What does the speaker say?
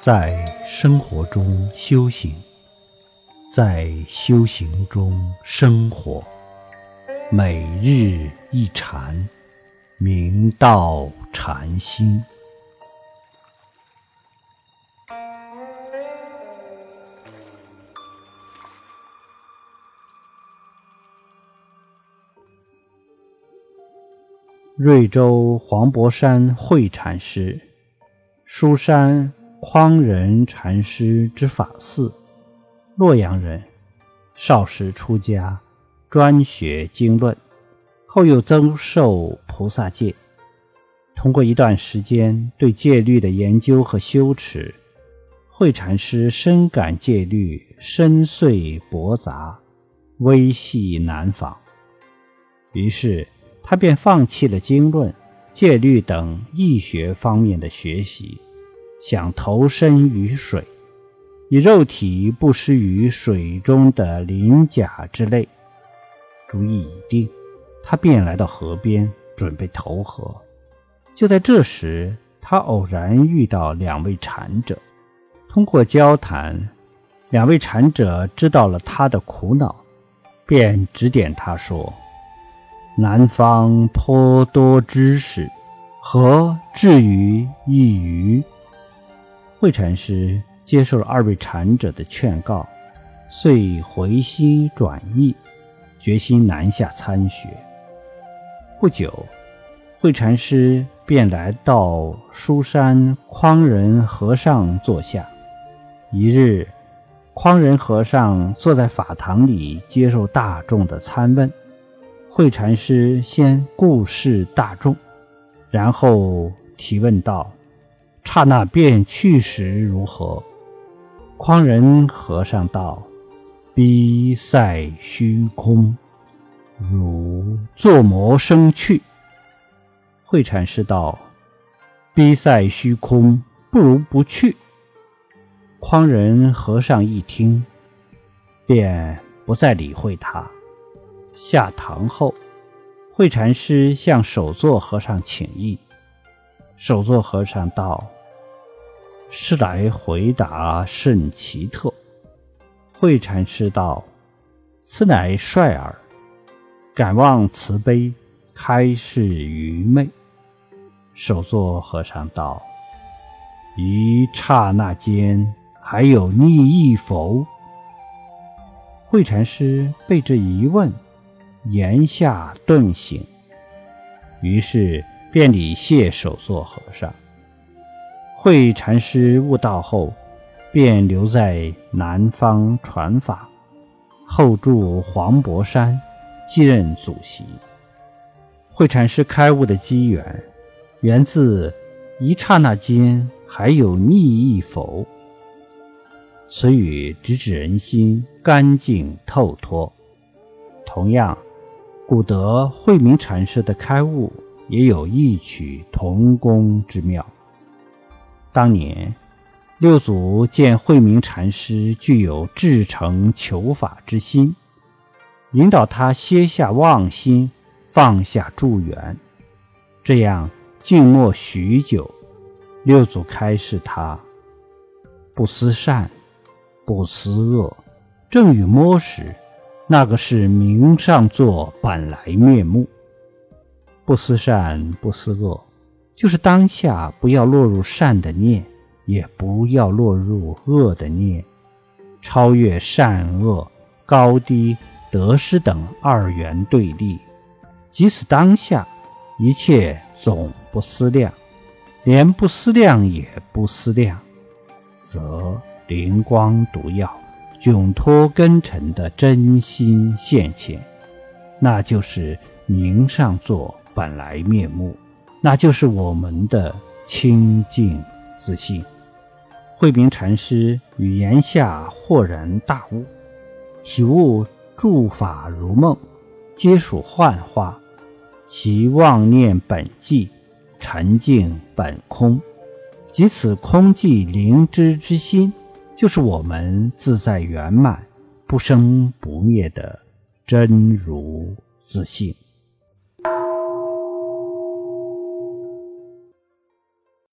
在生活中修行，在修行中生活，每日一禅，明道禅心。瑞州黄柏山慧禅师，书山匡仁禅师之法寺，洛阳人，少时出家，专学经论，后又增受菩萨戒。通过一段时间对戒律的研究和修持，慧禅师深感戒律深邃博杂，微细难访，于是。他便放弃了经论、戒律等易学方面的学习，想投身于水，以肉体不失于水中的鳞甲之类。主意已定，他便来到河边准备投河。就在这时，他偶然遇到两位禅者，通过交谈，两位禅者知道了他的苦恼，便指点他说。南方颇多知识，何至于一隅？慧禅师接受了二位禅者的劝告，遂回心转意，决心南下参学。不久，慧禅师便来到书山匡仁和尚座下。一日，匡仁和尚坐在法堂里接受大众的参问。慧禅师先顾视大众，然后提问道：“刹那便去时如何？”匡仁和尚道：“逼塞虚空，如作魔生去。”慧禅师道：“逼塞虚空，不如不去。”匡仁和尚一听，便不再理会他。下堂后，慧禅师向首座和尚请意。首座和尚道：“师来回答甚奇特。”慧禅师道：“此乃率耳，敢望慈悲开示愚昧。”首座和尚道：“一刹那间，还有逆意否？”慧禅师被这一问。言下顿醒，于是便礼谢首座和尚。慧禅师悟道后，便留在南方传法，后住黄柏山，继任祖席。慧禅师开悟的机缘，源自一刹那间还有逆意否？此语直指人心干净透脱。同样。古德慧明禅师的开悟也有异曲同工之妙。当年六祖见慧明禅师具有至诚求法之心，引导他歇下妄心，放下助缘，这样静默许久。六祖开示他：不思善，不思恶，正与摸时。那个是明上座本来面目，不思善，不思恶，就是当下不要落入善的念，也不要落入恶的念，超越善恶、高低、得失等二元对立，即使当下，一切总不思量，连不思量也不思量，则灵光独耀。窘脱根尘的真心现前，那就是明上座本来面目，那就是我们的清净自信。慧明禅师语言下豁然大悟，体悟诸法如梦，皆属幻化，其妄念本寂，沉静本空，即此空寂灵知之心。就是我们自在圆满、不生不灭的真如自性。